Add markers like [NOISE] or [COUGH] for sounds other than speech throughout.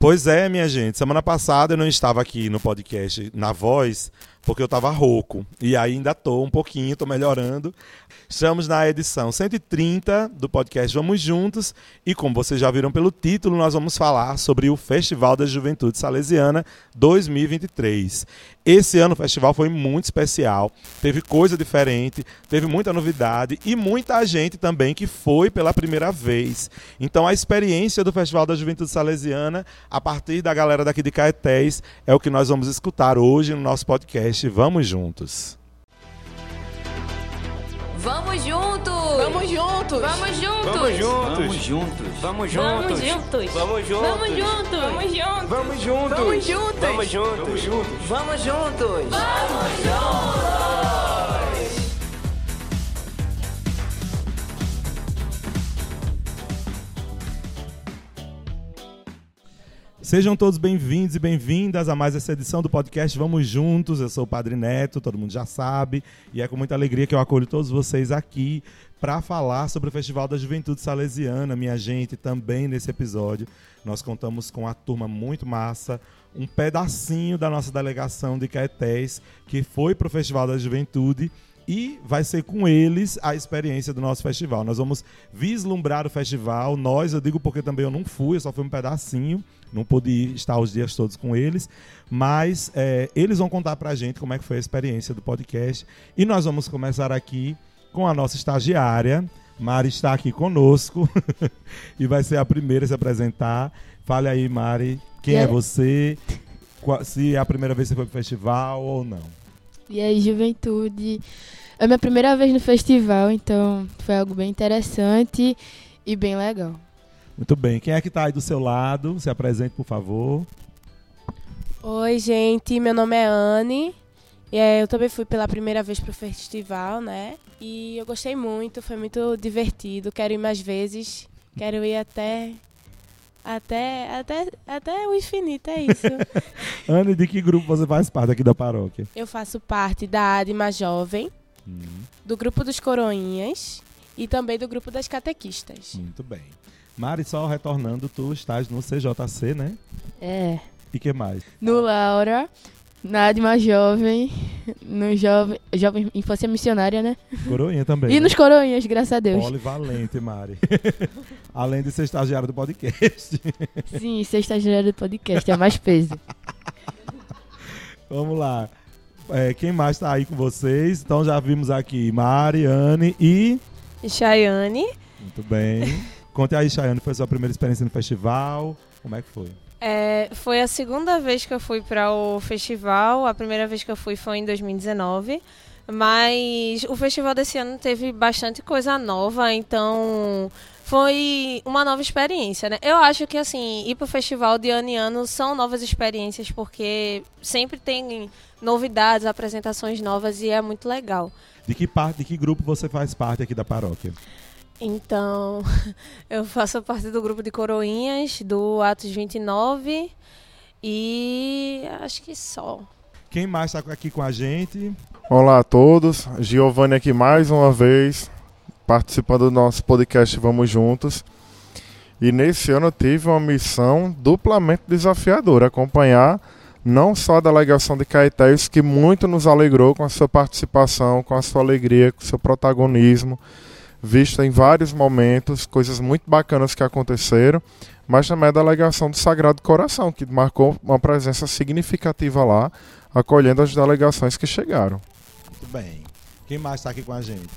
Pois é, minha gente. Semana passada eu não estava aqui no podcast na voz, porque eu estava rouco. E ainda estou um pouquinho, estou melhorando. Estamos na edição 130 do podcast Vamos Juntos. E como vocês já viram pelo título, nós vamos falar sobre o Festival da Juventude Salesiana 2023. Esse ano o festival foi muito especial, teve coisa diferente, teve muita novidade e muita gente também que foi pela primeira vez. Então a experiência do Festival da Juventude Salesiana, a partir da galera daqui de Caetés, é o que nós vamos escutar hoje no nosso podcast Vamos Juntos. Vamos juntos! Vamos juntos! Vamos juntos! Vamos juntos! Vamos juntos! Vamos juntos! Vamos juntos! Vamos juntos! Vamos juntos! Vamos juntos! Vamos juntos! Vamos juntos! Vamos juntos! Sejam todos bem-vindos e bem-vindas a mais essa edição do podcast Vamos Juntos. Eu sou o Padre Neto, todo mundo já sabe, e é com muita alegria que eu acolho todos vocês aqui para falar sobre o Festival da Juventude Salesiana, minha gente, também nesse episódio. Nós contamos com a turma muito massa, um pedacinho da nossa delegação de Caetés que foi para o Festival da Juventude e vai ser com eles a experiência do nosso festival. Nós vamos vislumbrar o festival. Nós, eu digo porque também eu não fui, eu só fui um pedacinho, não pude estar os dias todos com eles, mas é, eles vão contar pra gente como é que foi a experiência do podcast. E nós vamos começar aqui com a nossa estagiária. Mari está aqui conosco [LAUGHS] e vai ser a primeira a se apresentar. Fale aí, Mari, quem é aí? você? Se é a primeira vez que você foi pro festival ou não. E aí, juventude. É minha primeira vez no festival, então foi algo bem interessante e bem legal. Muito bem. Quem é que está aí do seu lado? Se apresente, por favor. Oi, gente, meu nome é Anne. E, é, eu também fui pela primeira vez pro festival, né? E eu gostei muito, foi muito divertido. Quero ir mais vezes. Quero ir até. Até, até, até o infinito, é isso. [LAUGHS] Anne, de que grupo você faz parte aqui da paróquia? eu faço parte da Adma Jovem, do grupo dos Coroinhas e também do grupo das Catequistas. Muito bem. Mari, só retornando, tu estás no CJC, né? É. E que mais? No Laura, na Adma Jovem, no Jovem, Jovem Infância Missionária, né? Coroinha também. E né? nos Coroinhas, graças a Deus. Polivalente, Mari. [LAUGHS] Além de ser estagiário do podcast. [LAUGHS] Sim, ser estagiário do podcast, é mais peso. Vamos lá. É, quem mais está aí com vocês? Então já vimos aqui Mari, Anne e... Chayane. Muito bem. Conte aí, Chayane, foi a sua primeira experiência no festival. Como é que foi? É, foi a segunda vez que eu fui para o festival. A primeira vez que eu fui foi em 2019. Mas o festival desse ano teve bastante coisa nova, então foi uma nova experiência, né? Eu acho que assim, ir pro festival de ano em ano são novas experiências, porque sempre tem novidades, apresentações novas e é muito legal. De que parte, de que grupo você faz parte aqui da paróquia? Então, [LAUGHS] eu faço parte do grupo de coroinhas do Atos 29 e acho que só. Quem mais está aqui com a gente? Olá a todos, Giovanni aqui mais uma vez, participando do nosso podcast Vamos Juntos. E nesse ano eu tive uma missão duplamente desafiadora, acompanhar não só a delegação de Caetés, que muito nos alegrou com a sua participação, com a sua alegria, com o seu protagonismo, visto em vários momentos, coisas muito bacanas que aconteceram, mas também a delegação do Sagrado Coração, que marcou uma presença significativa lá, acolhendo as delegações que chegaram. Muito bem. Quem mais está aqui com a gente?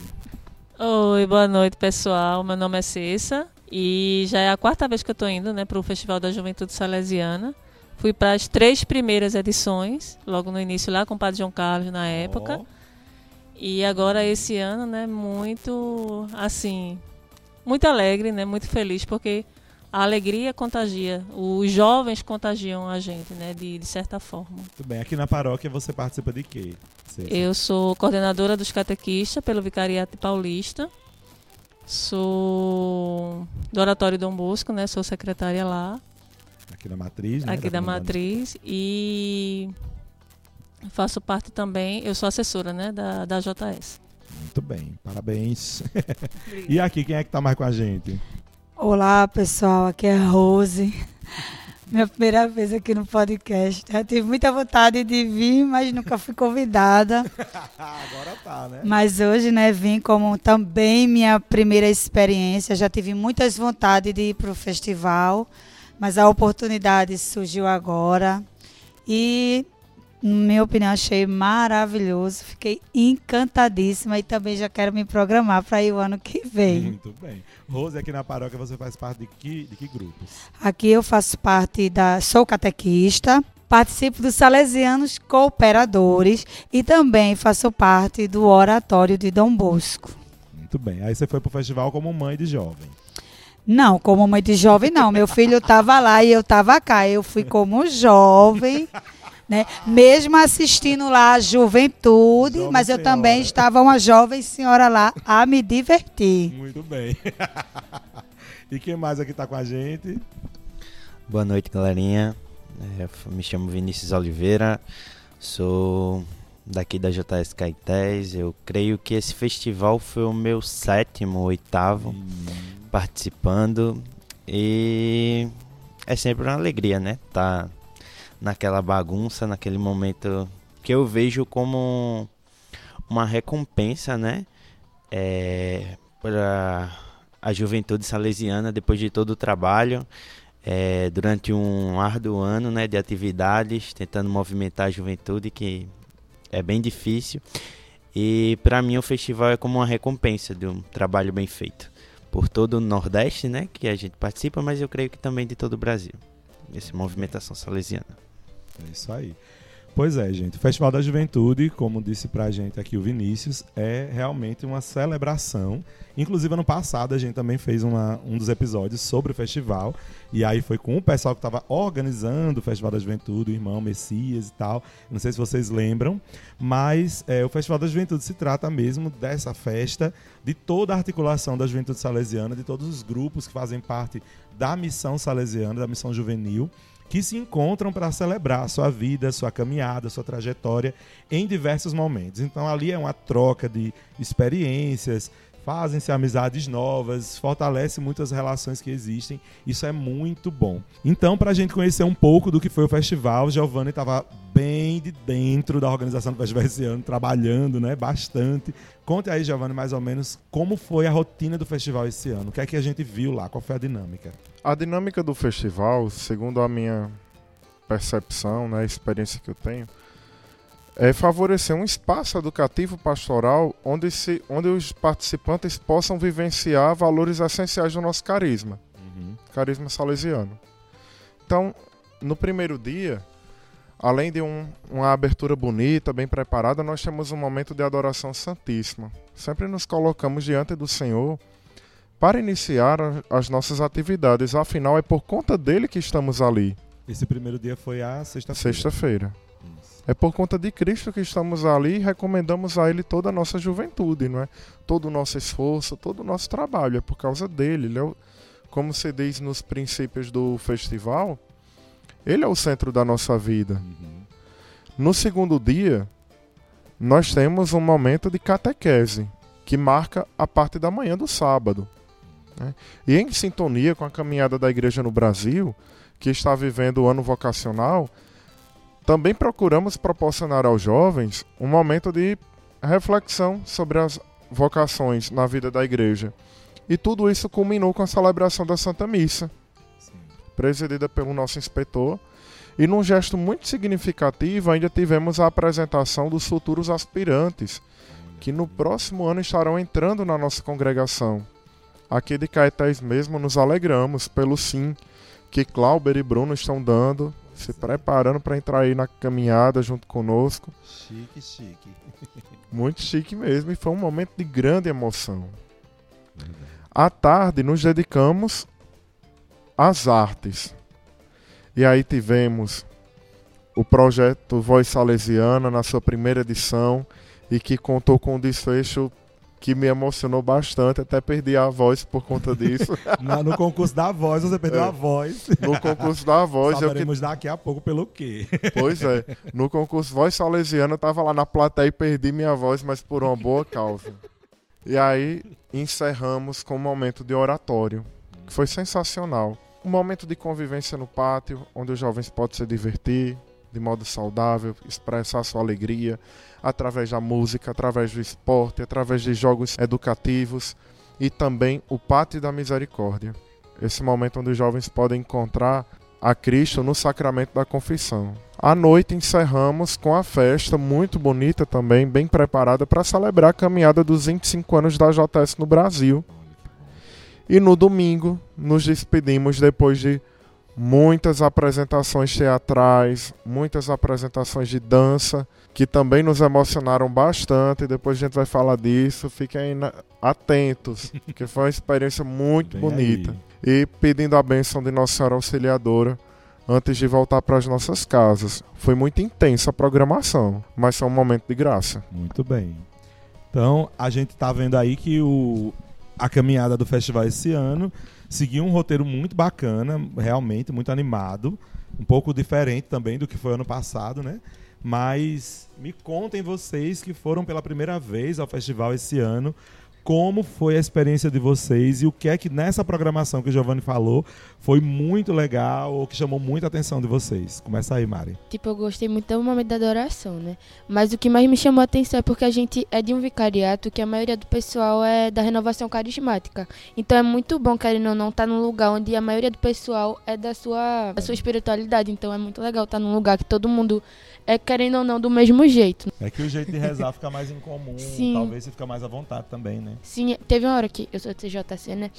Oi, boa noite, pessoal. Meu nome é Cessa e já é a quarta vez que eu estou indo né, para o Festival da Juventude Salesiana. Fui para as três primeiras edições, logo no início lá com o Padre João Carlos na época. Ó, E agora esse ano, né, muito assim, muito alegre, né, muito feliz porque a alegria contagia, os jovens contagiam a gente, né, de, de certa forma. muito bem. Aqui na paróquia você participa de quê? Cessa? Eu sou coordenadora dos catequistas pelo Vicariato Paulista. Sou do Oratório Dom Bosco, né? Sou secretária lá, Aqui da Matriz, né? aqui da Comunidade. Matriz. E faço parte também, eu sou assessora, né? Da, da JS. Muito bem, parabéns. [LAUGHS] e aqui, quem é que tá mais com a gente? Olá pessoal, aqui é Rose, Minha primeira vez aqui no podcast. Já tive muita vontade de vir, mas nunca fui convidada. [LAUGHS] Agora tá, né? Mas hoje, né, vim como também minha primeira experiência. Já tive muitas vontades de ir para o festival, mas a oportunidade surgiu agora. E minha opinião, achei maravilhoso. Fiquei encantadíssima e também já quero me programar para ir o ano que vem. Muito bem. Rose, aqui na paróquia você faz parte de que, de que grupos? Aqui eu faço parte da. Sou catequista, participo dos Salesianos Cooperadores e também faço parte do Oratório de Dom Bosco. Muito bem. Aí você foi pro festival como mãe de jovem. Não, como mãe de jovem, não. Meu filho estava lá e eu estava cá. Eu fui como jovem. [LAUGHS] Né? Mesmo assistindo lá a juventude, Jovem mas eu senhora. também estava uma jovem senhora lá a me divertir. Muito bem. [LAUGHS] e quem mais aqui tá com a gente? Boa noite, galerinha. É, f- me chamo Vinícius Oliveira, sou daqui da JS Caetés. Eu creio que esse festival foi o meu sétimo, oitavo participando e é sempre uma alegria, né? Tá naquela bagunça, naquele momento que eu vejo como uma recompensa, né? É, para a juventude salesiana depois de todo o trabalho é, durante um árduo ano né, de atividades, tentando movimentar a juventude, que é bem difícil. E para mim o festival é como uma recompensa de um trabalho bem feito. Por todo o Nordeste, né, que a gente participa, mas eu creio que também de todo o Brasil. Essa movimentação salesiana. É isso aí. Pois é, gente. O Festival da Juventude, como disse pra gente aqui o Vinícius, é realmente uma celebração. Inclusive, ano passado a gente também fez uma- um dos episódios sobre o festival. E aí foi com o pessoal que estava organizando o Festival da Juventude, o irmão Messias e tal. Não sei se vocês lembram, mas é, o Festival da Juventude se trata mesmo dessa festa, de toda a articulação da juventude salesiana, de todos os grupos que fazem parte da missão salesiana, da missão juvenil que se encontram para celebrar sua vida, sua caminhada, sua trajetória em diversos momentos. Então ali é uma troca de experiências, fazem-se amizades novas, fortalece muitas relações que existem. Isso é muito bom. Então, para a gente conhecer um pouco do que foi o festival, Giovanni estava bem de dentro da organização do festival esse ano, trabalhando, né, bastante. Conte aí, Giovanni, mais ou menos como foi a rotina do festival esse ano. O que é que a gente viu lá? Qual foi a dinâmica? A dinâmica do festival, segundo a minha percepção, né, a experiência que eu tenho, é favorecer um espaço educativo pastoral onde, se, onde os participantes possam vivenciar valores essenciais do nosso carisma, carisma salesiano. Então, no primeiro dia, além de um- uma abertura bonita, bem preparada, nós temos um momento de adoração santíssima. Sempre nos colocamos diante do Senhor para iniciar as nossas atividades. Afinal, é por conta dele que estamos ali, Esse primeiro dia foi a sexta-feira. sexta-feira. É por conta de Cristo que estamos ali e recomendamos a Ele toda a nossa juventude, não é? Todo o nosso esforço, todo o nosso trabalho. É por causa dele. Ele é o- como se diz nos princípios do festival, Ele é o centro da nossa vida. Uhum. No segundo dia, nós temos um momento de catequese, que marca a parte da manhã do sábado. né? E em sintonia com a caminhada da igreja no Brasil, que está vivendo o ano vocacional, também procuramos proporcionar aos jovens um momento de reflexão sobre as vocações na vida da igreja. E tudo isso culminou com a celebração da Santa Missa, Sim. presidida pelo nosso inspetor. E num gesto muito significativo, ainda tivemos a apresentação dos futuros aspirantes, que no próximo ano estarão entrando na nossa congregação. Aqui de Caetés mesmo nos alegramos pelo sim que Clauber e Bruno estão dando, se preparando para entrar aí na caminhada junto conosco. Chique, chique. [LAUGHS] Muito chique mesmo e foi um momento de grande emoção. À tarde nos dedicamos às artes. E aí tivemos o projeto Voz Salesiana na sua primeira edição e que contou com um desfecho que me emocionou bastante, até perdi a voz por conta disso. [LAUGHS] No concurso da voz, você perdeu É. a voz. No concurso da voz, eu que Saberemos daqui a pouco pelo quê. Pois é. No concurso Voz Salesiana, eu tava lá na plateia e perdi minha voz, mas por uma boa causa. E aí encerramos com um momento de oratório, que foi sensacional. um momento de convivência no pátio, onde os jovens podem se divertir de modo saudável, expressar sua alegria através da música, através do esporte, através de jogos educativos e também o Pátio da Misericórdia. Esse momento onde os jovens podem encontrar a Cristo no sacramento da confissão. À noite encerramos com a festa muito bonita também, bem preparada para celebrar a caminhada dos 25 anos da JS no Brasil. E no domingo nos despedimos depois de muitas apresentações teatrais, muitas apresentações de dança, que também nos emocionaram bastante. Depois a gente vai falar disso. Fiquem atentos, [LAUGHS] que foi uma experiência muito Bem bonita. Aí. E pedindo a bênção de Nossa Senhora Auxiliadora antes de voltar para as nossas casas. Foi muito intensa a programação, mas foi um momento de graça. Muito bem. Então, a gente está vendo aí que o, a caminhada do festival esse ano. Seguiu um roteiro muito bacana, realmente muito animado, um pouco diferente também do que foi ano passado, né? Mas me contem vocês que foram pela primeira vez ao festival esse ano, como foi a experiência de vocês e o que é que nessa programação que o Giovanni falou foi muito legal ou que chamou muita atenção de vocês. Começa aí, Mari. Tipo, eu gostei muito do momento da adoração, né? Mas o que mais me chamou a atenção é porque a gente é de um vicariato que a maioria do pessoal é da renovação carismática. Então é muito bom, querendo ou não, estar tá num lugar onde a maioria do pessoal é da sua, da sua espiritualidade. Então é muito legal estar tá num lugar que todo mundo é, querendo ou não, do mesmo jeito. É que o jeito de rezar fica mais incomum, [LAUGHS] Sim. talvez você fica mais à vontade também, né? Sim, teve uma hora que eu sou TJC, né?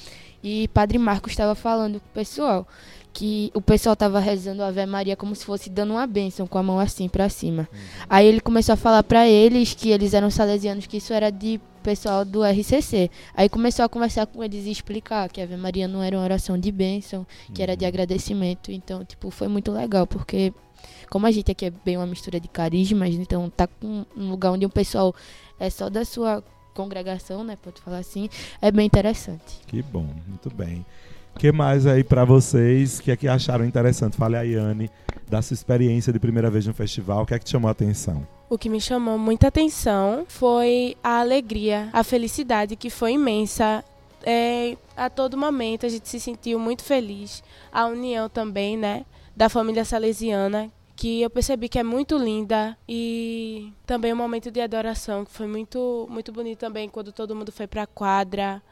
E Padre Marcos estava falando com o pessoal que o pessoal estava rezando a Ave Maria como se fosse dando uma bênção com a mão assim para cima. Uhum. Aí ele começou a falar para eles que eles eram salesianos, que isso era de pessoal do RCC. Aí começou a conversar com eles e explicar que a Ave Maria não era uma oração de bênção, que era de uhum. agradecimento. Então, tipo, foi muito legal, porque como a gente aqui é bem uma mistura de carismas, então tá com um lugar onde o pessoal é só da sua congregação, né, pode falar assim, é bem interessante. Que bom, muito bem. O que mais aí para vocês que é que acharam interessante? Fale aí, Anne, da sua experiência de primeira vez no festival, o que é que te chamou a atenção? O que me chamou muita atenção foi a alegria, a felicidade que foi imensa. É, a todo momento a gente se sentiu muito feliz. A união também, né, da família salesiana, que eu percebi que é muito linda e também um momento de adoração que foi muito muito bonito também quando todo mundo foi para a quadra.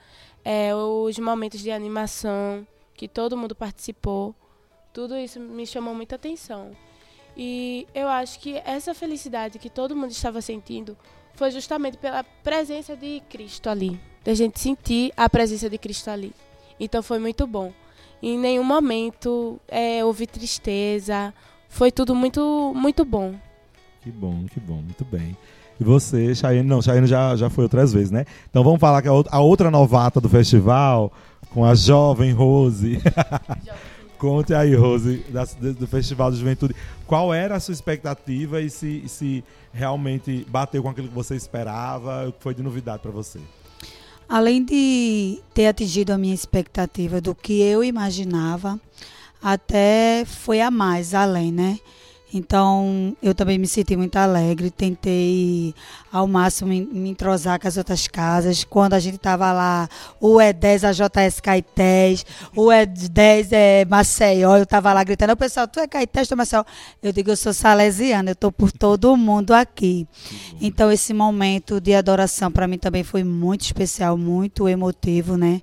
É, os momentos de animação que todo mundo participou. Tudo isso me chamou muita atenção. E eu acho que essa felicidade que todo mundo estava sentindo foi justamente pela presença de Cristo ali da gente sentir a presença de Cristo ali. Então foi muito bom. Em nenhum momento é, houve tristeza foi tudo muito, muito bom. Que bom, que bom, muito bem. E você, Chayenne, não, Chayenne já, já foi outras vezes, né? Então vamos falar que a outra novata do festival, com a jovem Rose. [LAUGHS] Conte aí, Rose, da, do Festival de Juventude. Qual era a sua expectativa e se, se realmente bateu com aquilo que você esperava? O que foi de novidade para você? Além de ter atingido a minha expectativa do que eu imaginava, até foi a mais, além, né? Então, eu também me senti muito alegre, tentei ao máximo me entrosar com as outras casas. Quando a gente estava lá, o E10 a JS Caetés, o E10 é Maceió, eu estava lá gritando, o pessoal, tu é Caetés, tu é Maceió? Eu digo, eu sou salesiana, eu estou por todo mundo aqui. Então, esse momento de adoração para mim também foi muito especial, muito emotivo, né?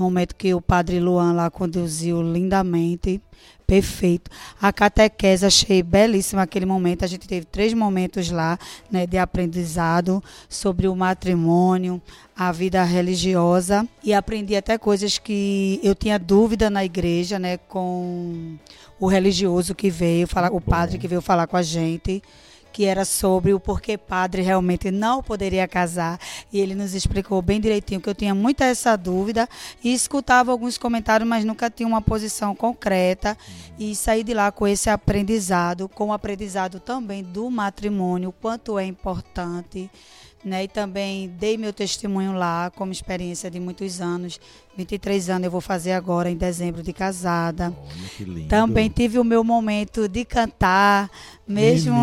No momento que o padre Luan lá conduziu lindamente, perfeito. A catequese achei belíssima aquele momento. A gente teve três momentos lá, né, de aprendizado sobre o matrimônio, a vida religiosa e aprendi até coisas que eu tinha dúvida na igreja, né, com o religioso que veio falar, o padre que veio falar com a gente que era sobre o porquê padre realmente não poderia casar. E ele nos explicou bem direitinho que eu tinha muita essa dúvida e escutava alguns comentários, mas nunca tinha uma posição concreta. E saí de lá com esse aprendizado, com o aprendizado também do matrimônio, quanto é importante. Né, e também dei meu testemunho lá, como experiência de muitos anos 23 anos eu vou fazer agora em dezembro de casada. Lindo. Também tive o meu momento de cantar, mesmo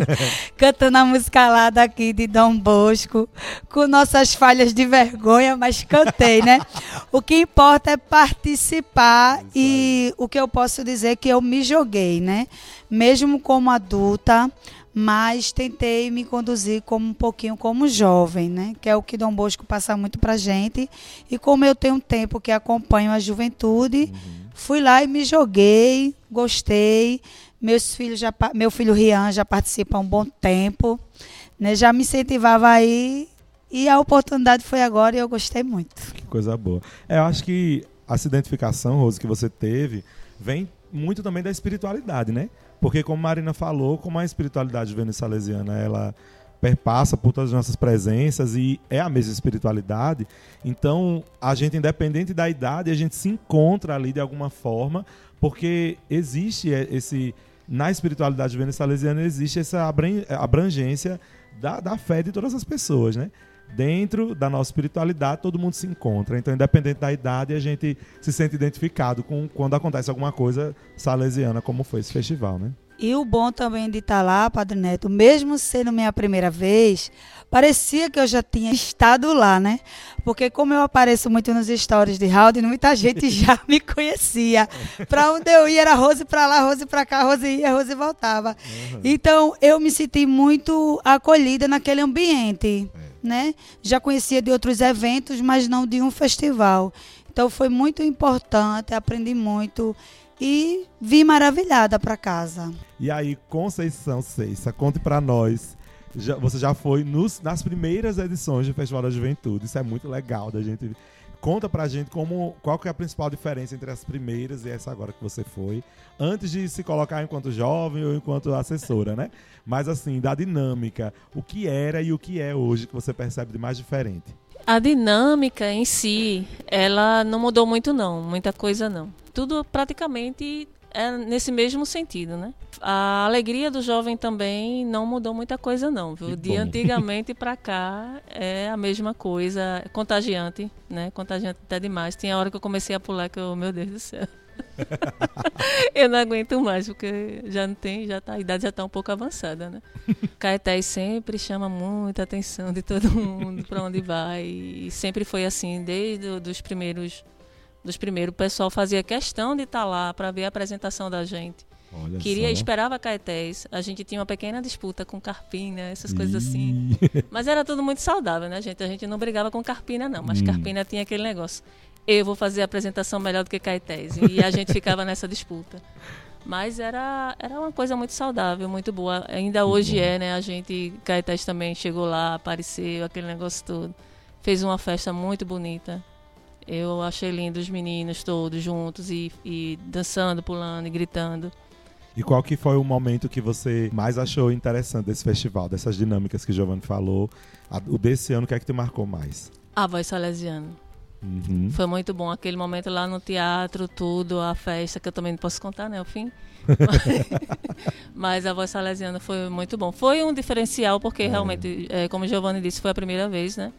[LAUGHS] cantando a música lá daqui de Dom Bosco, com nossas falhas de vergonha, mas cantei, né? [LAUGHS] o que importa é participar e o que eu posso dizer é que eu me joguei, né? Mesmo como adulta, mas tentei me conduzir como um pouquinho como jovem, né? Que é o que Dom Bosco passa muito pra gente. E como eu tenho um tempo que acompanho a juventude, uhum. fui lá e me joguei, gostei. Meus filhos já, meu filho Rian já participa há um bom tempo, né? Já me incentivava aí e a oportunidade foi agora e eu gostei muito. Que coisa boa. É, eu acho que essa identificação, Rose, que você teve, vem muito também da espiritualidade, né? Porque, como Marina falou, como a espiritualidade salesiana ela perpassa por todas as nossas presenças e é a mesma espiritualidade, então a gente, independente da idade, a gente se encontra ali de alguma forma, porque existe esse. Na espiritualidade salesiana existe essa abrangência da, da fé de todas as pessoas, né? Dentro da nossa espiritualidade, todo mundo se encontra. Então, independente da idade, a gente se sente identificado com quando acontece alguma coisa salesiana, como foi esse festival, né? E o bom também de estar lá, Padre Neto, mesmo sendo minha primeira vez, parecia que eu já tinha estado lá, né? Porque como eu apareço muito nos stories de Howdy, muita gente já [LAUGHS] me conhecia. Para onde eu ia era Rose para lá, Rose para cá, Rose ia, Rose voltava. Uhum. Então eu me senti muito acolhida naquele ambiente. É né? Já conhecia de outros eventos, mas não de um festival. Então foi muito importante, aprendi muito e vim maravilhada para casa. E aí, Conceição Ceissa, conte para nós. Já, você já foi nos, nas primeiras edições do Festival da Juventude. Isso é muito legal da gente Conta pra gente como, qual que é a principal diferença entre as primeiras e essa agora que você foi, antes de se colocar enquanto jovem ou enquanto assessora, né? Mas assim, da dinâmica, o que era e o que é hoje que você percebe de mais diferente? A dinâmica em si, ela não mudou muito não, muita coisa não. Tudo praticamente é nesse mesmo sentido, né? A alegria do jovem também não mudou muita coisa não, viu? De antigamente para [LAUGHS] cá é a mesma coisa, é contagiante, né? Contagiante até demais. Tinha hora que eu comecei a pular que eu, meu Deus do céu. [LAUGHS] eu não aguento mais, porque já não tem, já tá, a idade já está um pouco avançada, né? [LAUGHS] Caetés sempre chama muita atenção de todo mundo para onde vai. E sempre foi assim, desde os primeiros dos primeiros, o pessoal fazia questão de estar tá lá para ver a apresentação da gente. Olha Queria, só. esperava Caetés. A gente tinha uma pequena disputa com Carpina, essas coisas assim. Mas era tudo muito saudável, né, gente? A gente não brigava com Carpina, não. Mas hum. Carpina tinha aquele negócio. Eu vou fazer a apresentação melhor do que Caetés. E a gente ficava nessa disputa. Mas era, era uma coisa muito saudável, muito boa. Ainda muito hoje bom. é, né? A gente, Caetés também chegou lá, apareceu, aquele negócio todo. Fez uma festa muito bonita. Eu achei lindo os meninos todos juntos e, e dançando, pulando e gritando. E qual que foi o momento que você mais achou interessante desse festival, dessas dinâmicas que o Giovanni falou? o desse ano, o que é que te marcou mais? A voz salesiana. Uhum. Foi muito bom aquele momento lá no teatro, tudo, a festa, que eu também não posso contar, né? O fim. [LAUGHS] Mas a voz salesiana foi muito bom. Foi um diferencial, porque é. realmente, é, como Giovanni disse, foi a primeira vez, né?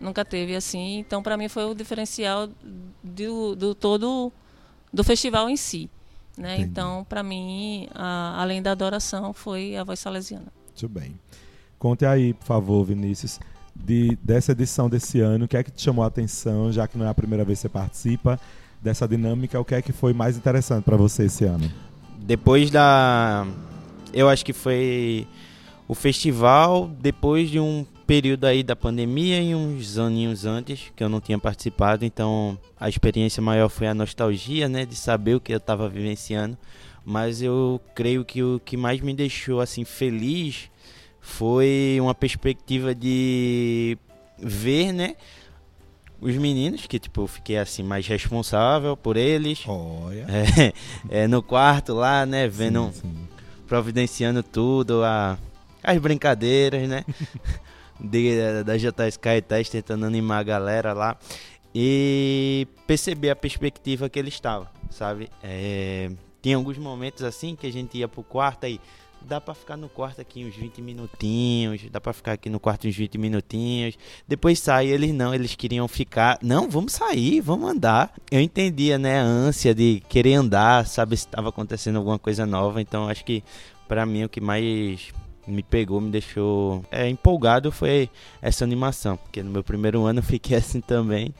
nunca teve assim. Então, para mim, foi o diferencial do, do todo do festival em si. Né? Então, para mim, a, além da adoração, foi a voz salesiana. Muito bem. Conte aí, por favor, Vinícius, de, dessa edição desse ano, o que é que te chamou a atenção, já que não é a primeira vez que você participa dessa dinâmica, o que é que foi mais interessante para você esse ano? Depois da. Eu acho que foi o festival, depois de um período aí da pandemia e uns aninhos antes que eu não tinha participado, então a experiência maior foi a nostalgia, né, de saber o que eu estava vivenciando, mas eu creio que o que mais me deixou assim feliz foi uma perspectiva de ver, né, os meninos, que tipo, eu fiquei assim mais responsável por eles. Olha. [LAUGHS] É, é, no quarto lá, né, vendo, sim, sim. providenciando tudo, a, as brincadeiras, né? [LAUGHS] de, da JSK Test tentando animar a galera lá e perceber a perspectiva que ele estava, sabe? É, tinha alguns momentos assim que a gente ia pro quarto aí dá pra ficar no quarto aqui uns 20 minutinhos, dá pra ficar aqui no quarto uns 20 minutinhos. Depois sai, eles não, eles queriam ficar. Não, vamos sair, vamos andar. Eu entendia, né, a ânsia de querer andar, saber se estava acontecendo alguma coisa nova. Então acho que para mim o que mais me pegou, me deixou é, empolgado foi essa animação, porque no meu primeiro ano eu fiquei [LAUGHS] assim também.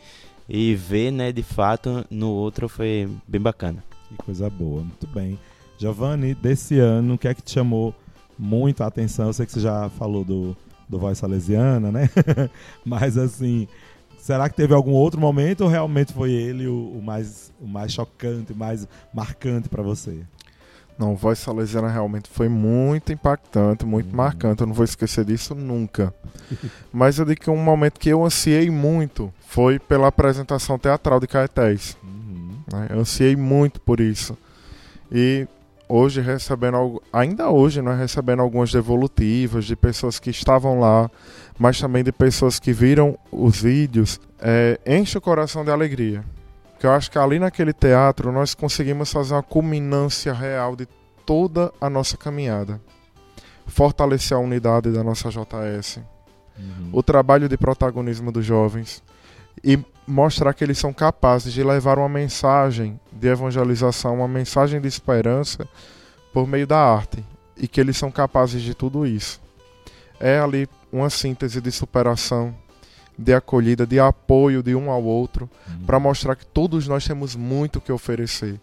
E ver, né, de fato, no outro foi bem bacana. Que coisa boa, muito bem. Giovanni, desse ano, o que é que te chamou muito a atenção? Eu sei que você já falou do, do Voz Salesiana, né? [LAUGHS] Mas assim, será que teve algum outro momento ou realmente foi ele o, o mais, o mais chocante, o mais marcante para você? Não, Voz Salesiana realmente foi muito impactante, muito uhum. marcante. Eu não vou esquecer disso nunca. [LAUGHS] Mas eu digo que um momento que eu ansiei muito foi pela apresentação teatral de Caetés. Uhum. Né? Eu ansiei muito por isso. E hoje recebendo ainda hoje nós né, recebendo algumas devolutivas de pessoas que estavam lá mas também de pessoas que viram os vídeos é, enche o coração de alegria. Que eu acho que ali naquele teatro nós conseguimos fazer uma culminância real de toda a nossa caminhada. Fortalecer a unidade da nossa JS uhum. o trabalho de protagonismo dos jovens. E mostrar que eles são capazes de levar uma mensagem de evangelização, uma mensagem de esperança por meio da arte e que eles são capazes de tudo isso. É ali uma síntese de superação, de acolhida, de apoio de um ao outro, uhum. para mostrar que todos nós temos muito que oferecer.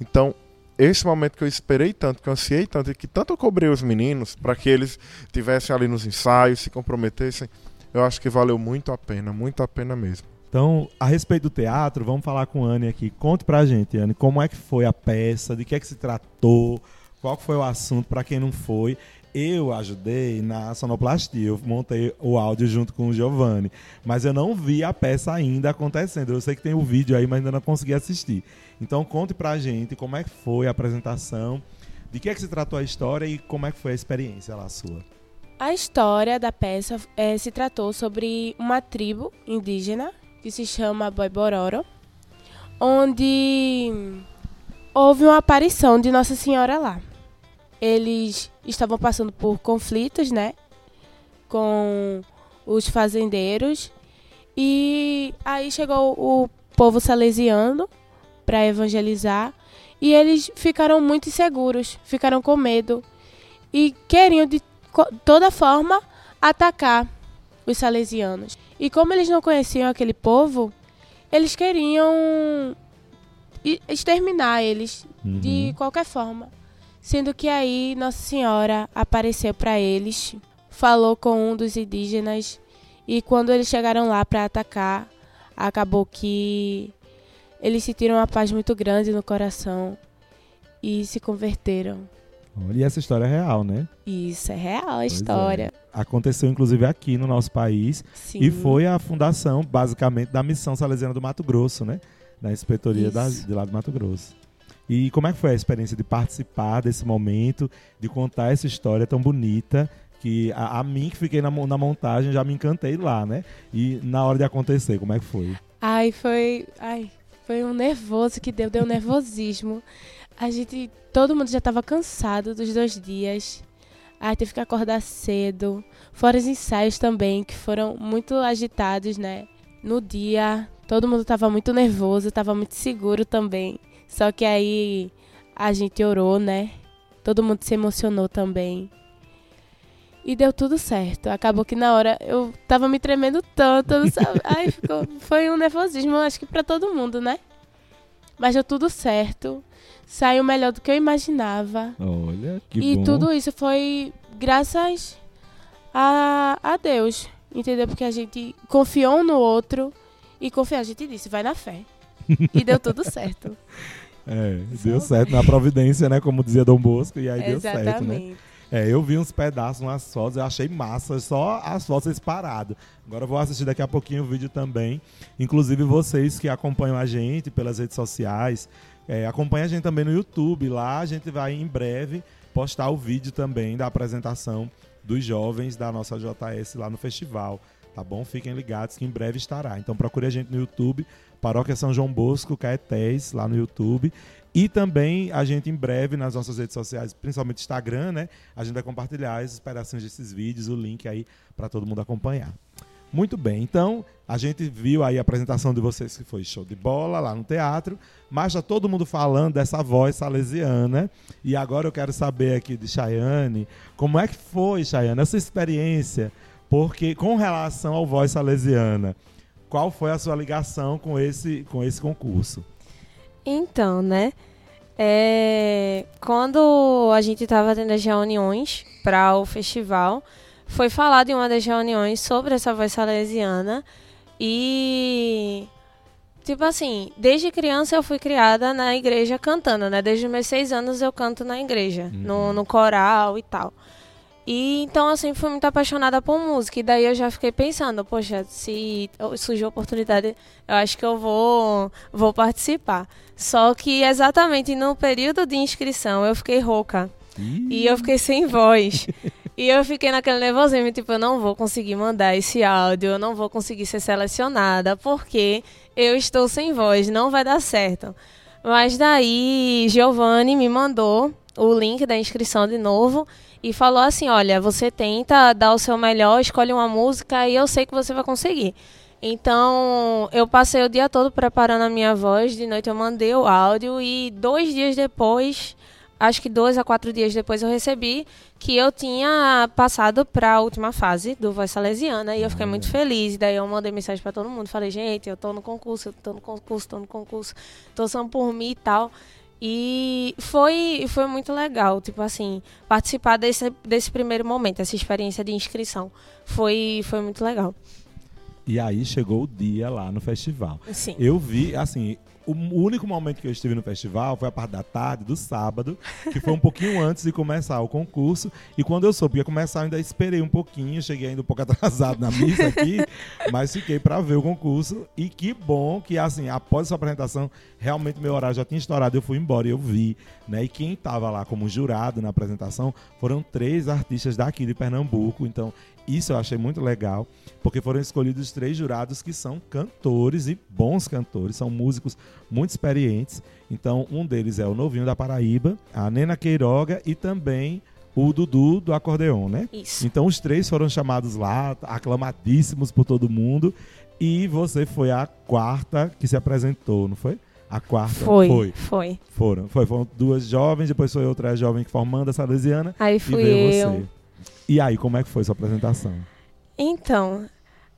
Então, esse momento que eu esperei tanto, que eu ansiei tanto, e que tanto eu cobrei os meninos para que eles tivessem ali nos ensaios, se comprometessem, eu acho que valeu muito a pena, muito a pena mesmo. Então, a respeito do teatro, vamos falar com a Anne aqui. Conte pra gente, Anne, como é que foi a peça, de que é que se tratou, qual foi o assunto, para quem não foi. Eu ajudei na sonoplastia, eu montei o áudio junto com o Giovanni, mas eu não vi a peça ainda acontecendo. Eu sei que tem o vídeo aí, mas ainda não consegui assistir. Então conte pra gente como é que foi a apresentação, de que é que se tratou a história e como é que foi a experiência lá sua. A história da peça é, se tratou sobre uma tribo indígena que se chama Boibororo, onde houve uma aparição de Nossa Senhora lá. Eles estavam passando por conflitos, né, com os fazendeiros e aí chegou o povo salesiano para evangelizar e eles ficaram muito inseguros, ficaram com medo e queriam de toda forma atacar os salesianos. E como eles não conheciam aquele povo, eles queriam exterminar eles uhum. de qualquer forma. Sendo que aí Nossa Senhora apareceu para eles, falou com um dos indígenas e quando eles chegaram lá para atacar, acabou que eles sentiram uma paz muito grande no coração e se converteram. E essa história é real, né? Isso, é real a é. história. É. Aconteceu inclusive aqui no nosso país Sim. e foi a fundação, basicamente, da Missão Salesiana do Mato Grosso, né? Da inspetoria da, de lá do Mato Grosso. E como é que foi a experiência de participar desse momento, de contar essa história tão bonita que a, a, mim que fiquei na, na montagem já me encantei lá, né? E na hora de acontecer, como é que foi? Ai, foi, ai, foi um nervoso que deu, deu um nervosismo. A gente, todo mundo já estava cansado dos dois dias. Aí teve que acordar cedo. Fora os ensaios também, que foram muito agitados, né? No dia, todo mundo estava muito nervoso, estava muito seguro também. Só que aí a gente orou, né? Todo mundo se emocionou também. E deu tudo certo. Acabou que na hora eu tava me tremendo tanto, sabe? Aí ficou, foi um nervosismo, acho que para todo mundo, né? Mas deu tudo certo saiu melhor do que eu imaginava. Olha, que e bom. tudo isso foi graças a, a Deus, entendeu? Porque a gente confiou um no outro e confiou, a gente disse, vai na fé. [LAUGHS] e deu tudo certo. É, deu certo na providência, né? Como dizia Dom Bosco, e aí Exatamente. deu certo, né? É, eu vi uns pedaços, umas fotos, eu achei massa, só as fotos paradas. Agora eu vou assistir daqui a pouquinho o vídeo também. Inclusive vocês que acompanham a gente pelas redes sociais, é, acompanha a gente também no YouTube. Lá a gente vai em breve postar o vídeo também da apresentação dos jovens da nossa JS lá no festival. tá bom? Fiquem ligados que em breve estará. Então procure a gente no YouTube, Paróquia São João Bosco, Caetés, lá no YouTube. E também a gente em breve nas nossas redes sociais, principalmente Instagram, né? A gente vai compartilhar as esperações desses vídeos, o link aí para todo mundo acompanhar. Muito bem, então a gente viu aí a apresentação de vocês que foi show de bola lá no teatro, mas já todo mundo falando dessa voz salesiana. E agora eu quero saber aqui de Chayane, como é que foi, Chayane, essa experiência? Porque com relação ao voz salesiana, qual foi a sua ligação com esse, com esse concurso? Então, né? É, quando a gente estava tendo as reuniões para o festival, foi falado em uma das reuniões sobre essa voz salesiana e tipo assim, desde criança eu fui criada na igreja cantando, né? Desde os meus seis anos eu canto na igreja, uhum. no, no coral e tal. E então eu sempre fui muito apaixonada por música. E daí eu já fiquei pensando, poxa, se surgiu a oportunidade, eu acho que eu vou, vou participar. Só que exatamente no período de inscrição eu fiquei rouca. E eu fiquei sem voz. [LAUGHS] E eu fiquei naquele nervosismo, tipo, eu não vou conseguir mandar esse áudio, eu não vou conseguir ser selecionada, porque eu estou sem voz, não vai dar certo. Mas daí, Giovanni me mandou o link da inscrição de novo e falou assim: olha, você tenta dar o seu melhor, escolhe uma música e eu sei que você vai conseguir. Então, eu passei o dia todo preparando a minha voz, de noite eu mandei o áudio e dois dias depois acho que dois a quatro dias depois eu recebi que eu tinha passado para a última fase do Voz Salesiana e eu fiquei muito feliz. Daí eu mandei mensagem para todo mundo, falei, gente, eu tô no concurso, eu tô no concurso, tô no concurso, torçam por mim e tal. E foi, foi muito legal, tipo assim, participar desse, desse primeiro momento, essa experiência de inscrição. Foi, foi muito legal. E aí chegou o dia lá no festival. Sim. Eu vi, assim, o único momento que eu estive no festival foi a parte da tarde, do sábado, que foi um pouquinho [LAUGHS] antes de começar o concurso. E quando eu soube que ia começar, eu ainda esperei um pouquinho, cheguei ainda um pouco [LAUGHS] atrasado na missa aqui, mas fiquei para ver o concurso. E que bom que, assim, após essa apresentação, realmente meu horário já tinha estourado, eu fui embora e eu vi, né? E quem estava lá como jurado na apresentação foram três artistas daqui de Pernambuco. Então, isso eu achei muito legal, porque foram escolhidos três jurados que são cantores e bons cantores, são músicos muito experientes. Então, um deles é o Novinho da Paraíba, a Nena Queiroga e também o Dudu do acordeon, né? Isso. Então, os três foram chamados lá, aclamadíssimos por todo mundo. E você foi a quarta que se apresentou, não foi? A quarta foi. Foi. foi. Foram. Foi. Foram duas jovens, depois foi outra jovem formando a Salesiana. Aí fui eu. Você. E aí, como é que foi sua apresentação? Então,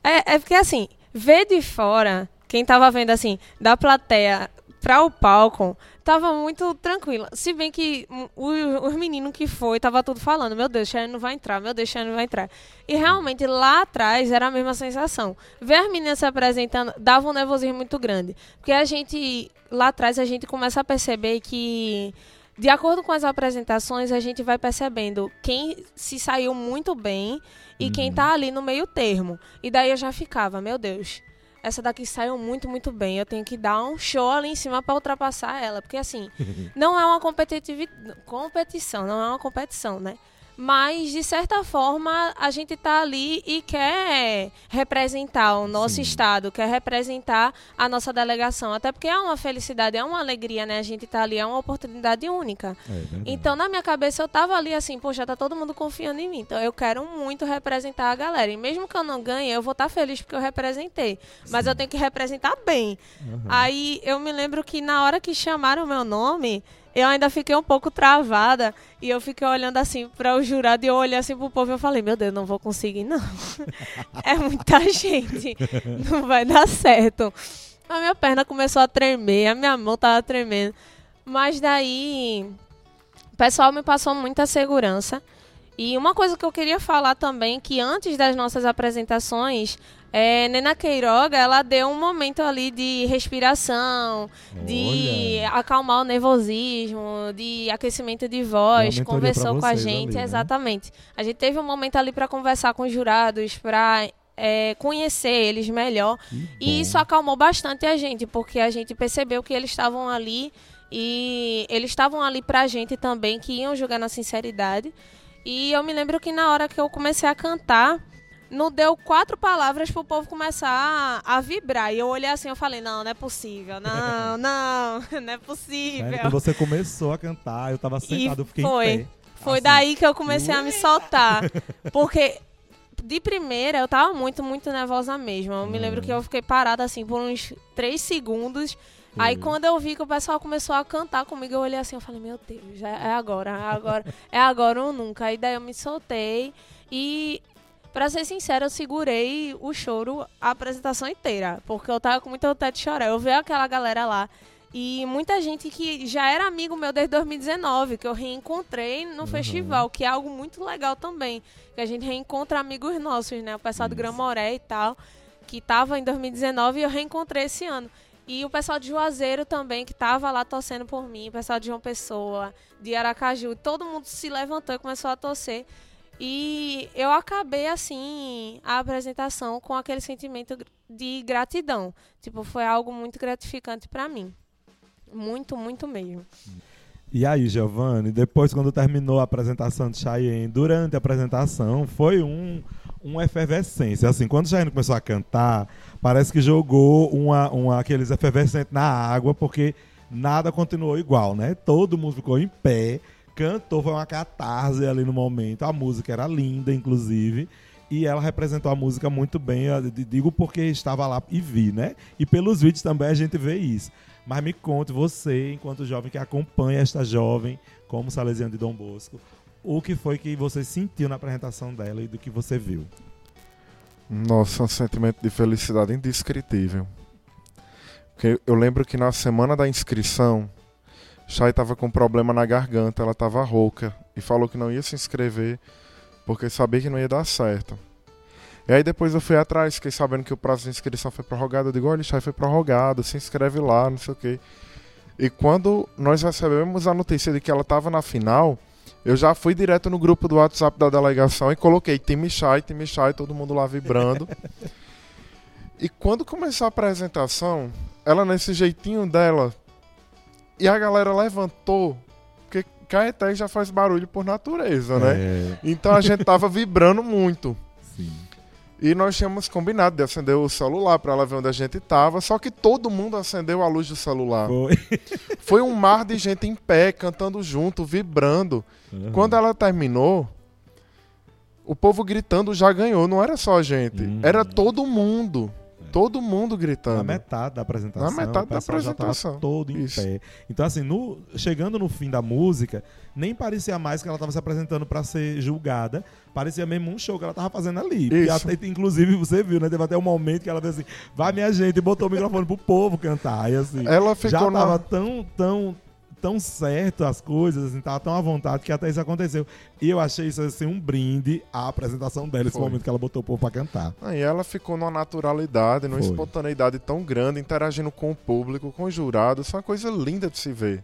é, é porque assim, ver de fora, quem tava vendo assim, da plateia para o palco, tava muito tranquilo. Se bem que os meninos que foi, tava tudo falando, meu Deus, Sharon não vai entrar, meu Deus, Sharon não vai entrar. E realmente lá atrás era a mesma sensação. Ver as meninas se apresentando dava um nervosismo muito grande. Porque a gente, lá atrás, a gente começa a perceber que de acordo com as apresentações, a gente vai percebendo quem se saiu muito bem e uhum. quem está ali no meio termo. E daí eu já ficava, meu Deus, essa daqui saiu muito, muito bem. Eu tenho que dar um show ali em cima para ultrapassar ela. Porque assim, [LAUGHS] não é uma competição, não é uma competição, né? Mas de certa forma a gente está ali e quer representar o nosso Sim. estado, quer representar a nossa delegação, até porque é uma felicidade, é uma alegria, né? A gente está ali, é uma oportunidade única. É então na minha cabeça eu estava ali assim, poxa, tá todo mundo confiando em mim, então eu quero muito representar a galera. E mesmo que eu não ganhe, eu vou estar tá feliz porque eu representei, mas Sim. eu tenho que representar bem. Uhum. Aí eu me lembro que na hora que chamaram o meu nome, eu ainda fiquei um pouco travada e eu fiquei olhando assim para o jurado e eu olhei assim pro povo e eu falei, meu Deus, não vou conseguir não. [LAUGHS] é muita [LAUGHS] gente, não vai dar certo. A minha perna começou a tremer, a minha mão tava tremendo. Mas daí o pessoal me passou muita segurança. E uma coisa que eu queria falar também, que antes das nossas apresentações, é, Nena Queiroga, ela deu um momento ali de respiração, Olha. de acalmar o nervosismo, de aquecimento de voz, conversou com a gente, ali, né? exatamente. A gente teve um momento ali para conversar com os jurados, para é, conhecer eles melhor. E isso acalmou bastante a gente, porque a gente percebeu que eles estavam ali e eles estavam ali pra gente também, que iam jogar na sinceridade. E eu me lembro que na hora que eu comecei a cantar, não deu quatro palavras pro povo começar a, a vibrar. E eu olhei assim, eu falei, não, não é possível, não, [LAUGHS] não, [LAUGHS] não é possível. Sério, quando você começou a cantar, eu tava sentado, eu fiquei foi. em pé. Foi Assim. daí que eu comecei a me soltar. [LAUGHS] Porque de primeira eu tava muito, muito nervosa mesmo. Eu me lembro que eu fiquei parada assim por uns três segundos. Aí quando eu vi que o pessoal começou a cantar comigo, eu olhei assim, eu falei, meu Deus, já é agora, é agora, é agora ou nunca. Aí daí eu me soltei e, pra ser sincera, eu segurei o choro a apresentação inteira, porque eu tava com muita vontade de chorar. Eu vi aquela galera lá e muita gente que já era amigo meu desde 2019, que eu reencontrei no festival, que é algo muito legal também, que a gente reencontra amigos nossos, né? O pessoal do Gramoré e tal, que tava em 2019 e eu reencontrei esse ano. E o pessoal de Juazeiro também, que tava lá torcendo por mim, o pessoal de João Pessoa, de Aracaju, todo mundo se levantou e começou a torcer. E eu acabei, assim, a apresentação com aquele sentimento de gratidão. Tipo, foi algo muito gratificante para mim. Muito, muito mesmo. E aí, Giovanni, depois quando terminou a apresentação de Cheyenne, durante a apresentação, foi um, uma efervescência. Assim, quando Cheyenne começou a cantar, parece que jogou uma, uma, aqueles efervescentes na água, porque nada continuou igual, né? Todo mundo ficou em pé, cantou, foi uma catarse ali no momento. A música era linda, inclusive. E ela representou a música muito bem. Eu digo porque estava lá e vi, né? E pelos vídeos também a gente vê isso. Mas me conte, você, enquanto jovem que acompanha esta jovem, como Salesiano de Dom Bosco, o que foi que você sentiu na apresentação dela e do que você viu? Nossa, um sentimento de felicidade indescritível. Porque eu lembro que na semana da inscrição, Chay estava com problema na garganta, ela estava rouca e falou que não ia se inscrever porque sabia que não ia dar certo. E aí depois eu fui atrás, fiquei sabendo que o prazo de inscrição foi prorrogado. Eu digo, olha, Chay foi prorrogado, se inscreve lá, não sei o quê. E quando nós recebemos a notícia de que ela estava na final, eu já fui direto no grupo do WhatsApp da delegação e coloquei time Chay, time Chay, todo mundo lá vibrando. [LAUGHS] e quando começou a apresentação, ela nesse jeitinho dela, e a galera levantou, porque Caeté já faz barulho por natureza, né? É, Então a gente tava vibrando muito. sim. E nós tínhamos combinado de acender o celular pra ela ver onde a gente tava, só que todo mundo acendeu a luz do celular. Foi. [LAUGHS] Foi um mar de gente em pé, cantando junto, vibrando. Uhum. Quando ela terminou, o povo gritando já ganhou, não era só a gente, Uhum. era todo mundo. Todo mundo gritando. Na metade da apresentação. Na metade da apresentação. todo em Isso. pé. Então, assim, no, chegando no fim da música, nem parecia mais que ela estava se apresentando para ser julgada. Parecia mesmo um show que ela estava fazendo ali. Isso. até, inclusive, você viu, né? Teve até um momento que ela fez assim: vai, minha gente, e botou o microfone pro povo cantar. E assim. Ela ficou já na- tava tão, tão, tão certo as coisas, assim, tava tão à vontade que até isso aconteceu. E eu achei isso assim um brinde à apresentação dela, esse Foi. momento que ela botou o povo pra cantar. Aí ela ficou numa naturalidade, numa Foi. espontaneidade tão grande, interagindo com o público, com os jurados. Foi uma coisa linda de se ver.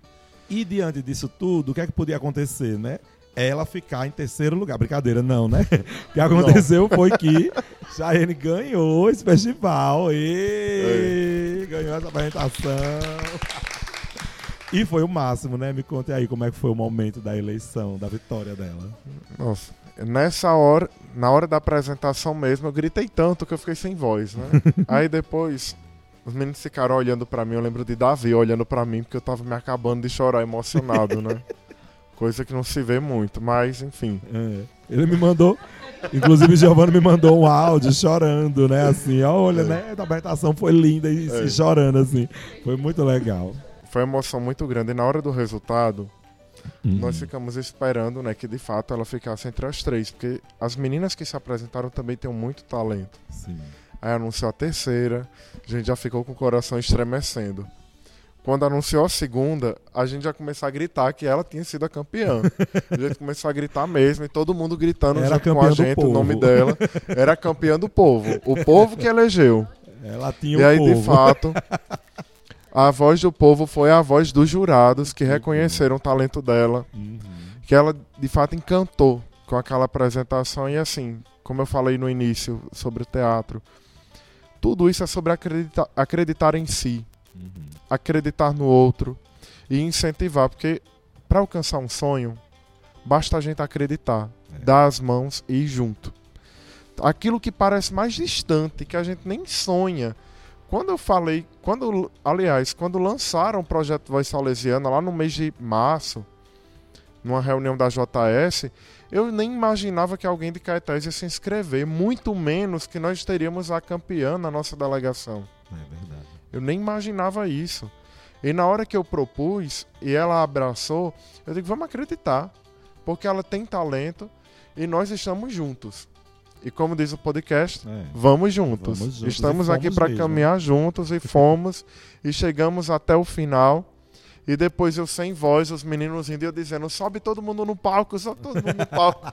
E diante disso tudo, o que é que podia acontecer, né? Ela ficar em terceiro lugar. Brincadeira, não, né? [LAUGHS] O que aconteceu foi que Chayenne ganhou esse festival. E ganhou essa apresentação. E foi o máximo, né? Me conte aí como é que foi o momento da eleição, da vitória dela. Nossa, nessa hora, na hora da apresentação mesmo, eu gritei tanto que eu fiquei sem voz, né? [LAUGHS] Aí depois, os meninos ficaram olhando pra mim, eu lembro de Davi olhando pra mim, porque eu tava me acabando de chorar emocionado, né? [LAUGHS] Coisa que não se vê muito, mas enfim. É. Ele me mandou. Inclusive, o Giovanni me mandou um áudio chorando, né? Assim, olha, né? A apresentação foi linda e, É. e chorando, assim. Foi muito legal. Foi uma emoção muito grande. E na hora do resultado, Uhum. nós ficamos esperando, né, que de fato ela ficasse entre as três, porque as meninas que se apresentaram também têm muito talento. Sim. Aí anunciou a terceira, a gente já ficou com o coração estremecendo. Quando anunciou a segunda, a gente já começou a gritar que ela tinha sido a campeã. A gente começou a gritar mesmo, e todo mundo gritando Era junto com a gente, o nome dela. Era campeã do povo. O povo que elegeu. Ela tinha E aí, povo. de fato, [LAUGHS] a voz do povo foi a voz dos jurados que reconheceram o talento dela. Uhum. Que ela, de fato, encantou com aquela apresentação. E assim, como eu falei no início sobre o teatro, tudo isso é sobre acredita acreditar em si, Uhum. acreditar no outro e incentivar. Porque para alcançar um sonho, basta a gente acreditar, É. dar as mãos e ir junto. aquilo que parece mais distante, que a gente nem sonha. Quando eu falei, quando, aliás, quando lançaram o projeto Voz Salesiana lá no mês de março, numa reunião da JS, eu nem imaginava que alguém de Caetés ia se inscrever, muito menos que nós teríamos a campeã na nossa delegação. É verdade. Eu nem imaginava isso. E na hora que eu propus e ela abraçou, eu digo, vamos acreditar, porque ela tem talento e nós estamos juntos. E como diz o podcast, É. vamos juntos. Vamos juntos. Estamos aqui para caminhar juntos e [LAUGHS] fomos e chegamos até o final. E depois eu sem voz, os meninos indo e eu dizendo, sobe todo mundo no palco, sobe todo mundo no [LAUGHS] palco,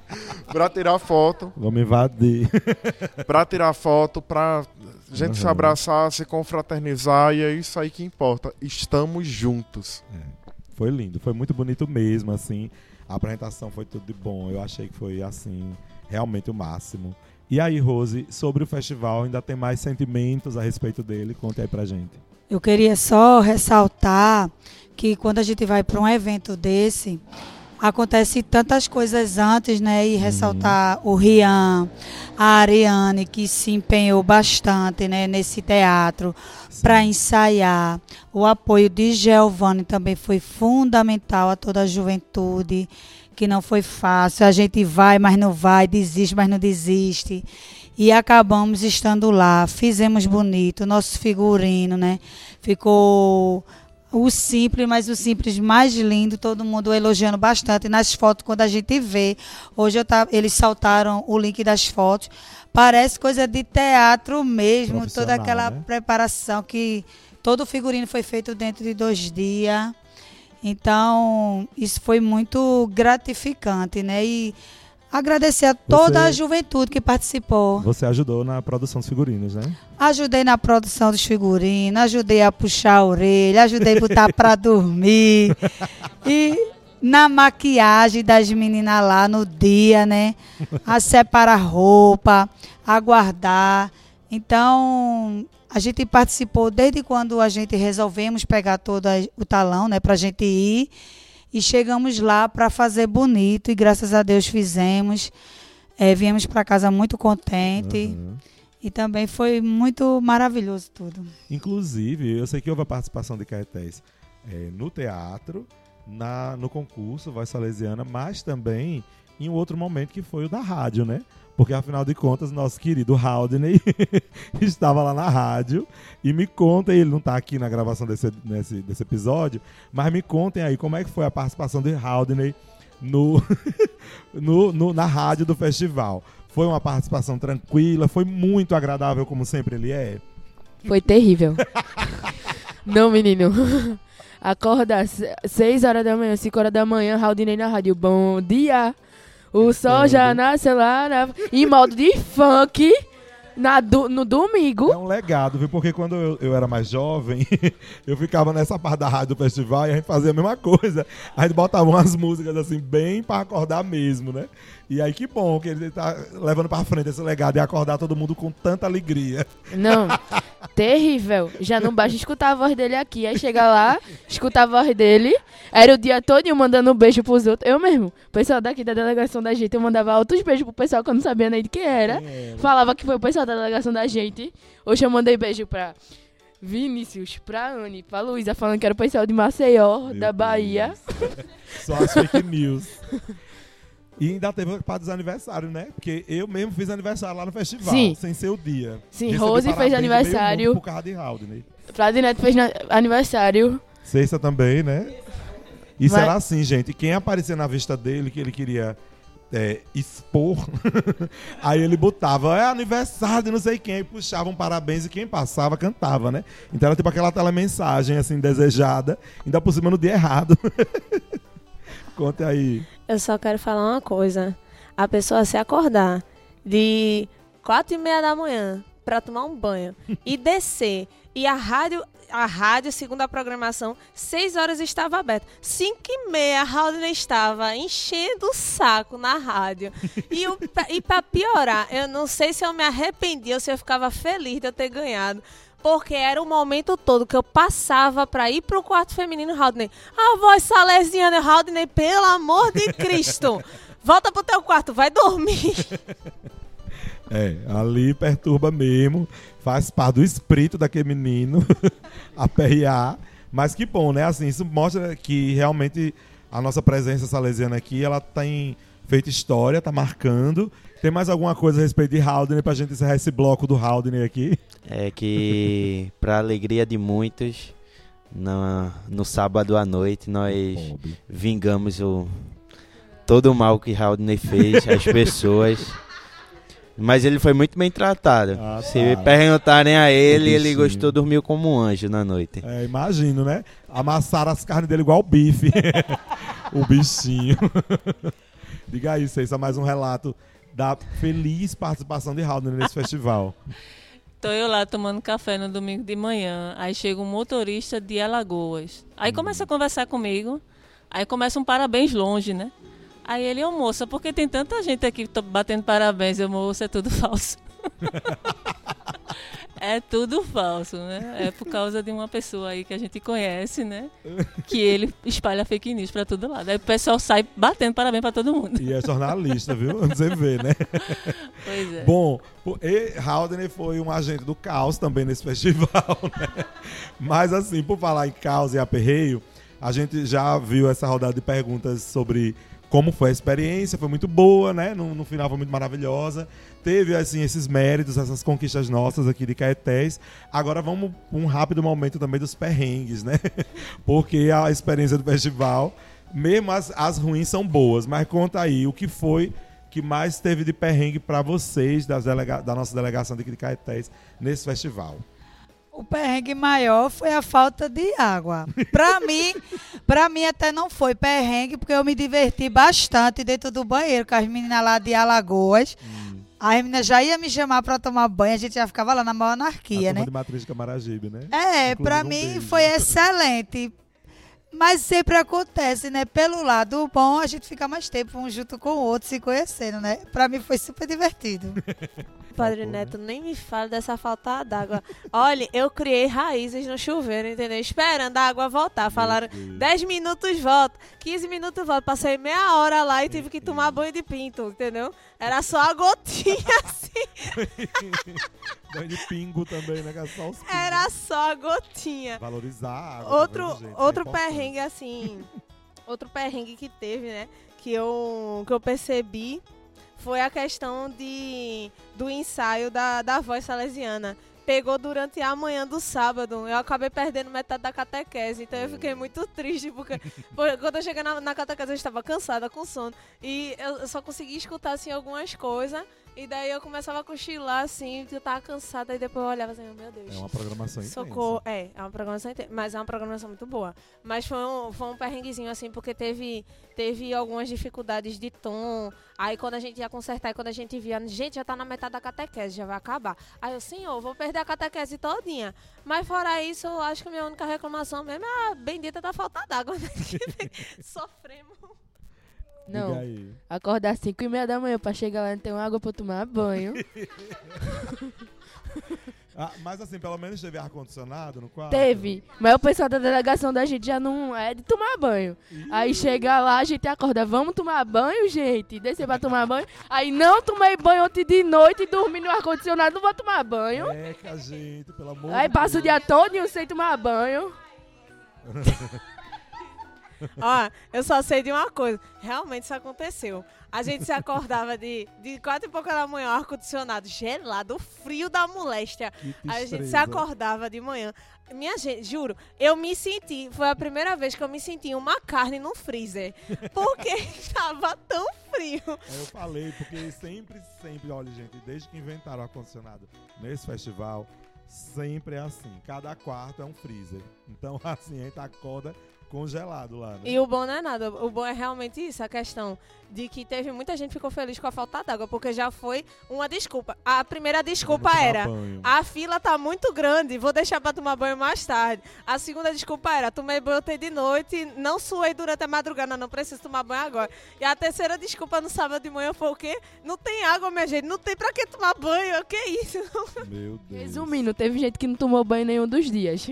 pra tirar foto, Vamos invadir. [LAUGHS] pra tirar foto, pra gente se Uhum. abraçar, se confraternizar, e é isso aí que importa. Estamos juntos. Foi lindo, foi muito bonito mesmo, assim. A apresentação foi tudo de bom. Eu achei que foi, assim, realmente o máximo. E aí, Rose, sobre o festival, ainda tem mais sentimentos a respeito dele? Conte aí pra gente. Eu queria só ressaltar que quando a gente vai para um evento desse, acontece tantas coisas antes, né? E ressaltar o Rian, a Ariane, que se empenhou bastante né, nesse teatro para ensaiar. O apoio de Giovanni também foi fundamental a toda a juventude, que não foi fácil. A gente vai, mas não vai, desiste, mas não desiste. E acabamos estando lá, fizemos bonito, nosso figurino, né? Ficou o simples, mas o simples mais lindo, todo mundo elogiando bastante nas fotos quando a gente vê. Hoje eu tá, eles saltaram o link das fotos. Parece coisa de teatro mesmo, toda aquela né? preparação que todo o figurino foi feito dentro de dois dias. Então, isso foi muito gratificante, né? E agradecer a toda Você- a juventude que participou. Você ajudou na produção dos figurinos, né? Ajudei na produção dos figurinos, ajudei a puxar a orelha, ajudei a botar pra [LAUGHS] dormir. E na maquiagem das meninas lá no dia, né? A separar roupa, a guardar. Então, a gente participou desde quando a gente resolvemos pegar todo a- o talão, né, pra gente ir. E chegamos lá para fazer bonito e graças a Deus fizemos. Eh, viemos para casa muito contente. Uhum. E também foi muito maravilhoso tudo. Inclusive, eu sei que houve a participação de Caetés eh, no teatro, na, no concurso Voz Salesiana, mas também em um outro momento que foi o da rádio, né? Porque afinal de contas, nosso querido Haldney [LAUGHS] estava lá na rádio. E me contem, ele não está aqui na gravação desse, nesse- desse episódio, mas me contem aí como é que foi a participação de Haldney no, [LAUGHS] no, no- na rádio do festival. Foi uma participação tranquila, foi muito agradável, como sempre ele é. Foi terrível. [LAUGHS] Não, menino. Acorda às 6 horas da manhã, 5 horas da manhã, Raudinei na rádio. Bom dia. O sol já nasceu lá na... em modo de funk na do- no domingo. É um legado, viu? Porque quando eu, eu era mais jovem, [LAUGHS] eu ficava nessa parte da rádio do festival e a gente fazia a mesma coisa. A gente botava umas músicas assim, bem pra acordar mesmo, né? E aí que bom que ele tá levando pra frente esse legado e acordar todo mundo com tanta alegria. Não, [LAUGHS] terrível. Já não basta escutar a voz dele aqui. Aí chega lá, escuta a voz dele. Era o dia todo mandando um beijo pros outros. Eu mesmo, o pessoal daqui da delegação da gente, eu mandava outros beijos pro pessoal que eu não sabia nem de quem era. Falava que foi o pessoal da delegação da gente. Hoje eu mandei beijo pra Vinícius, pra Anne, pra Luísa, falando que era o pessoal de Maceió, da Bahia. Só as fake news. [LAUGHS] E ainda teve para dos aniversários, né? Porque eu mesmo fiz aniversário lá no festival, Sim. sem ser o dia. Sim, Recebi Rose fez aniversário. Por causa de Haldney. Flávio Neto fez aniversário. Sexta também, né? Isso Vai- era assim, gente. Quem aparecia na vista dele, que ele queria é, expor, [LAUGHS] aí ele botava, é aniversário de não sei quem, aí puxava um parabéns e quem passava cantava, né? Então era tipo aquela telemensagem, assim, desejada, ainda por cima no dia errado. [LAUGHS] Conte aí. Eu só quero falar uma coisa. A pessoa se acordar de quatro e meia da manhã para tomar um banho e [LAUGHS] descer e a rádio a rádio, segundo a programação, 6 horas estava aberta. 5 e meia, a Haldner estava enchendo o saco na rádio. E, o, [LAUGHS] e para piorar, eu não sei se eu me arrependi ou se eu ficava feliz de eu ter ganhado. Porque era o momento todo que eu passava para ir pro quarto feminino, Haldner. A voz salesiana, Haldner, pelo amor de Cristo. [LAUGHS] Volta pro teu quarto, vai dormir. É, ali perturba mesmo. Faz parte do espírito daquele menino, [LAUGHS] aperrear. Mas que bom, né? Assim, isso mostra que realmente a nossa presença salesiana aqui, ela tem feito história, tá marcando. Tem mais alguma coisa a respeito de Haldane pra gente encerrar esse bloco do Haldane aqui? É que, pra alegria de muitos, no, no sábado à noite, nós vingamos o, todo o mal que Haldane fez às [LAUGHS] pessoas. Mas ele foi muito bem tratado. Ah, Se tá. perguntarem a ele, ele gostou, dormiu como um anjo na noite. É, imagino, né? Amassaram as carnes dele igual bife. [LAUGHS] o bichinho. [LAUGHS] Diga aí, Ceissa, mais um relato da feliz participação de Haldane nesse [LAUGHS] festival. Tô eu lá tomando café no domingo de manhã. Aí chega um motorista de Alagoas. Aí começa a conversar comigo. Aí começa um parabéns longe, né? Aí ele, ô moça, porque tem tanta gente aqui batendo parabéns? Eu, moça, é tudo [LAUGHS] falso. [LAUGHS] é tudo falso, né? É por causa de uma pessoa aí que a gente conhece, né? [LAUGHS] Que ele espalha fake news pra todo lado. Aí o pessoal sai batendo parabéns pra todo mundo. E é jornalista, viu? [LAUGHS] Você vê, né? Pois é. Bom, e Haldane foi um agente do caos também nesse [LAUGHS] festival, né? Mas assim, por falar em caos e aperreio, a gente já viu essa rodada de perguntas sobre como foi a experiência, foi muito boa, né? No, no final foi muito maravilhosa. Teve, assim, esses méritos, essas conquistas nossas aqui de Caetés. Agora vamos um rápido momento também dos perrengues, né? [LAUGHS] Porque a experiência do festival, mesmo as, as ruins são boas, mas conta aí o que foi que mais teve de perrengue pra vocês das delega- da nossa delegação daqui de Caetés nesse festival. O perrengue maior foi a falta de água. Pra [LAUGHS] mim, para mim até não foi perrengue, porque eu me diverti bastante dentro do banheiro com as meninas lá de Alagoas. As meninas já iam me chamar pra tomar banho, a gente já ficava lá na maior a anarquia, turma né? de Matriz Camaragibe, né? É, um mim beijo. foi excelente. Mas sempre acontece, né? Pelo lado bom, a gente fica mais tempo um junto com o outro, se conhecendo, né? Pra mim foi super divertido. [LAUGHS] Padre né? Neto, nem me fale dessa falta d'água. Olha, eu criei raízes no chuveiro, entendeu? Esperando a água voltar. Falaram, Deus. 10 minutos volta, 15 minutos volta. Passei meia hora lá e tive que tomar banho de pinto, entendeu? Era só a gotinha [LAUGHS] assim. [LAUGHS] Banho de pingo também, né? é só os pingos. Era só a gotinha. Valorizar a água. Outro, vendo, gente? É outro importante. perrengue, assim. [LAUGHS] outro perrengue que teve, né? Que eu, que eu percebi foi a questão de, do ensaio da, da voz salesiana. Pegou durante a manhã do sábado. Eu acabei perdendo metade da catequese. Então eu fiquei muito triste, porque [LAUGHS] por- quando eu cheguei na, na catequese eu estava cansada, com sono. E eu eu só consegui escutar assim algumas coisas. E daí eu começava a cochilar assim, que eu tava cansada. E depois eu olhava assim, meu Deus. É uma programação intensa. Socorro. É, é uma programação inte- mas é uma programação muito boa. Mas foi um, foi um perrenguezinho assim, porque teve, teve algumas dificuldades de tom. Aí quando a gente ia consertar, e quando a gente via, gente, já tá na metade da catequese, já vai acabar. Aí eu, senhor, vou perder a catequese todinha. Mas fora isso, eu acho que a minha única reclamação mesmo é a bendita da falta d'água, né? [LAUGHS] Sofremos. Não, acordar às 5 e meia da manhã pra chegar lá e não ter uma água pra tomar banho. [LAUGHS] Ah, mas assim, pelo menos teve ar-condicionado no quarto? Teve, mas o pessoal da delegação da gente já não é de tomar banho. Aí chega lá, a gente acorda, vamos tomar banho, gente? Descer pra tomar banho. Aí não tomei banho ontem de noite e dormi no ar-condicionado, não vou tomar banho. É, que a gente, pelo amor Aí de passa o dia todo sem tomar banho. [LAUGHS] Ó, eu só sei de uma coisa. Realmente isso aconteceu. A gente se acordava de, de quatro e pouca da manhã, ar-condicionado gelado, frio da moléstia. A gente se acordava de manhã. Minha gente, juro, eu me senti, foi a primeira vez que eu me senti uma carne no freezer. Porque [LAUGHS] estava tão frio. Eu falei, porque sempre, sempre, olha, gente, desde que inventaram o ar-condicionado nesse festival, sempre é assim. Cada quarto é um freezer. Então, [LAUGHS] assim, a gente acorda congelado lá, né? E o bom não é nada. O bom é realmente isso, a questão de que teve muita gente que ficou feliz com a falta d'água, porque já foi uma desculpa. A primeira desculpa era: banho. a fila tá muito grande, vou deixar pra tomar banho mais tarde. A segunda desculpa era: tomei banho ontem de noite, não suei durante a madrugada, não preciso tomar banho agora. E a terceira desculpa no sábado de manhã foi o quê? Não tem água, minha gente, não tem pra que tomar banho. Que isso? Meu Deus. Resumindo, teve gente que não tomou banho nenhum dos dias.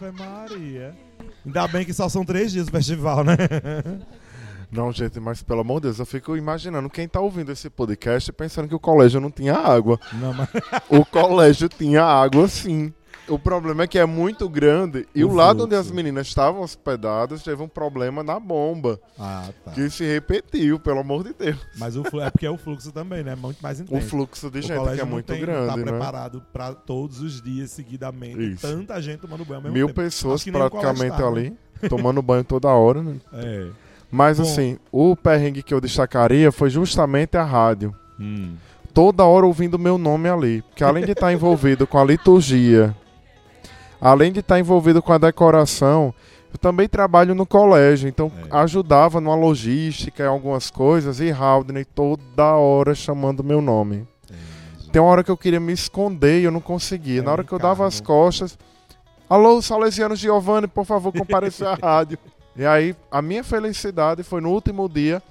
Ave Maria. Ainda bem que só são três dias o festival, né? [LAUGHS] Não, gente, mas pelo amor de Deus, eu fico imaginando quem tá ouvindo esse podcast pensando que o colégio não tinha água. Não, mas... O colégio tinha água sim. O problema é que é muito grande e O o, lado onde as meninas estavam hospedadas teve um problema na bomba. Ah, tá. Que se repetiu, pelo amor de Deus. Mas o é porque é o fluxo também, né? Muito mais O intenso. fluxo de O gente colégio que é muito tem- grande, não tá né? preparado para todos os dias seguidamente. Isso. Tanta gente tomando banho ao mesmo Mil tempo. pessoas o praticamente tá, né? ali, tomando banho toda hora, né? [LAUGHS] É. Mas Bom. assim, o perrengue que eu destacaria foi justamente a rádio. Hum. Toda hora ouvindo meu nome ali. Porque além de estar envolvido com a liturgia, além de estar envolvido com a decoração, eu também trabalho no colégio. Então É. ajudava numa logística, em algumas coisas. E Haldney toda hora chamando meu nome. Tem uma hora que eu queria me esconder e eu não conseguia. É Na hora que eu dava as cargo. costas, alô, Salesiano Giovanni, por favor, compareça à [LAUGHS] rádio. E aí, a minha felicidade foi no último dia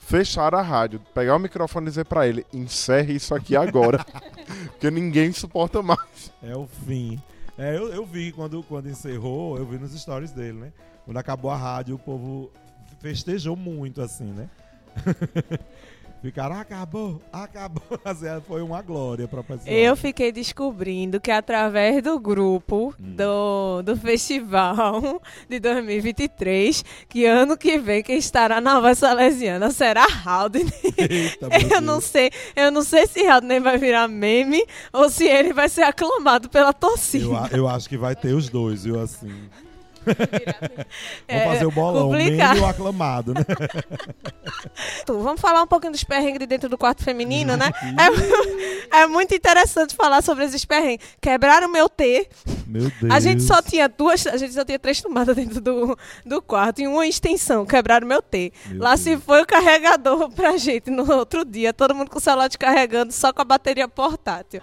fechar a rádio, pegar o microfone e dizer pra ele: encerre isso aqui agora, [LAUGHS] porque ninguém suporta mais. É o fim. É, eu, eu vi quando, quando encerrou, eu vi nos stories dele, né? Quando acabou a rádio, o povo festejou muito, assim, né? [LAUGHS] Ficaram, acabou, acabou. [LAUGHS] Assim, foi uma glória pra pessoa. Eu fiquei descobrindo que através do grupo Hum. do, do festival [LAUGHS] de 2023, que ano que vem quem estará na voz salesiana será Haldane. [LAUGHS] Eita, Eu não sei, eu não sei se Haldane vai virar meme ou se ele vai ser aclamado pela torcida. Eu, eu acho que vai ter os dois, viu, assim. É, [LAUGHS] Vamos fazer o bolão, o complicado. meme e o aclamado, né? Tu, [LAUGHS] Vamos falar um pouquinho dos perrengues de dentro do quarto feminino, né? [LAUGHS] É, é muito interessante falar sobre esses perrengues. Quebraram meu T. Meu Deus. A gente só tinha duas, a gente só tinha três tomadas dentro do, do quarto e uma extensão. Quebraram meu T. Meu Lá Deus. se foi o carregador pra gente no outro dia. Todo mundo com o celular descarregando, só com a bateria portátil.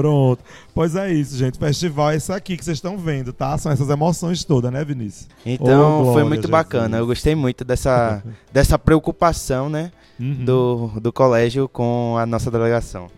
Pronto. Pois é isso, gente. O festival é isso aqui que vocês estão vendo, tá? São essas emoções todas, né, Vinícius? Então Oh, foi glória, muito Jesus. bacana. Eu gostei muito dessa, [LAUGHS] dessa preocupação, né? Uhum. Do, do colégio com a nossa delegação.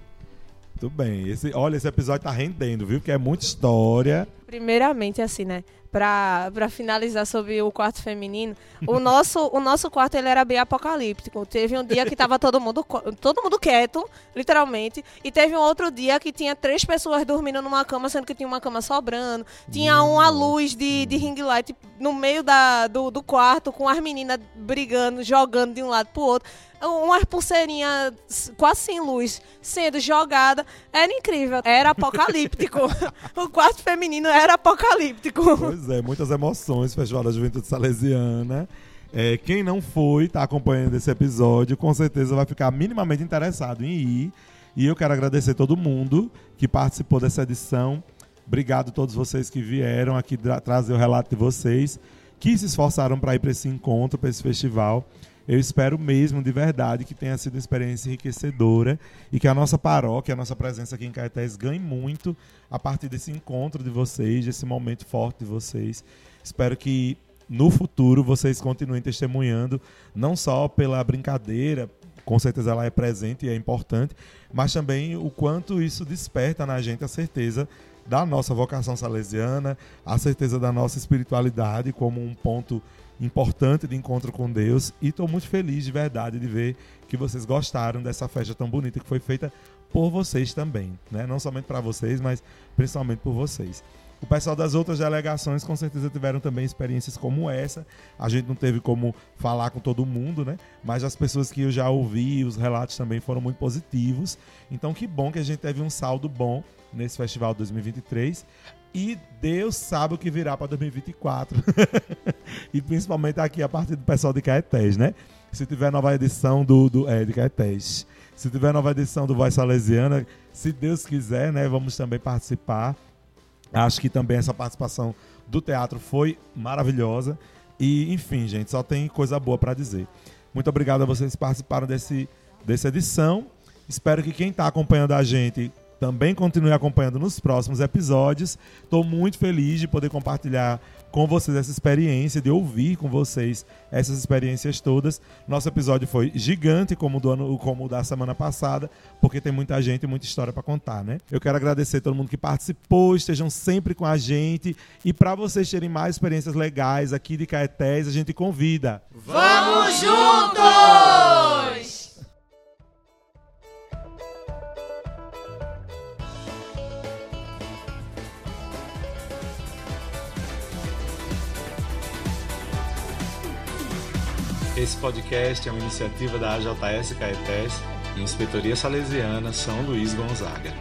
Tudo bem. Esse, olha, esse episódio tá rendendo, viu? Porque é muita história. Primeiramente, assim, né? Pra finalizar sobre o quarto feminino, o nosso, o nosso quarto ele era bem apocalíptico. Teve um dia que tava todo mundo, todo mundo quieto, literalmente, e teve um outro dia que tinha três pessoas dormindo numa cama, sendo que tinha uma cama sobrando. Tinha uma luz de, de ring light no meio da, do, do quarto, com as meninas brigando, jogando de um lado pro outro. Umas pulseirinhas quase sem luz sendo jogada. Era incrível. Era apocalíptico. [LAUGHS] o quarto feminino era apocalíptico. Pois é, muitas emoções, Festival da Juventude Salesiana. É, quem não foi, tá acompanhando esse episódio, com certeza vai ficar minimamente interessado em ir. E eu quero agradecer todo mundo que participou dessa edição. Obrigado a todos vocês que vieram aqui tra- trazer o relato de vocês, que se esforçaram para ir para esse encontro, para esse festival. Eu espero mesmo, de verdade, que tenha sido uma experiência enriquecedora e que a nossa paróquia, a nossa presença aqui em Caetés ganhe muito a partir desse encontro de vocês, desse momento forte de vocês. Espero que no futuro vocês continuem testemunhando, não só pela brincadeira, com certeza ela é presente e é importante, mas também o quanto isso desperta na gente a certeza da nossa vocação salesiana, a certeza da nossa espiritualidade como um ponto importante de encontro com Deus. E estou muito feliz de verdade de ver que vocês gostaram dessa festa tão bonita que foi feita por vocês também, né? Não somente para vocês, mas principalmente por vocês. O pessoal das outras delegações com certeza tiveram também experiências como essa. A gente não teve como falar com todo mundo, né? Mas as pessoas que eu já ouvi, os relatos também foram muito positivos. Então que bom que a gente teve um saldo bom nesse festival 2023. E Deus sabe o que virá para 2024. [LAUGHS] e principalmente aqui a partir do pessoal de Caetés, né? Se tiver nova edição do, do é, de Caetés. Se tiver nova edição do Voz Salesiana, se Deus quiser, né, vamos também participar. Acho que também essa participação do teatro foi maravilhosa. E, enfim, gente, só tem coisa boa para dizer. Muito obrigado a vocês que participaram desse, dessa edição. Espero que quem está acompanhando a gente Também continue acompanhando nos próximos episódios. Estou muito feliz de poder compartilhar com vocês essa experiência, de ouvir com vocês essas experiências todas. Nosso episódio foi gigante, como o, do ano, como o da semana passada, porque tem muita gente e muita história para contar, né? Eu quero agradecer a todo mundo que participou, estejam sempre com a gente. E para vocês terem mais experiências legais aqui de Caetés, a gente convida. Vamos juntos! Esse podcast é uma iniciativa da AJS Caetés e Inspetoria Salesiana São Luís Gonzaga.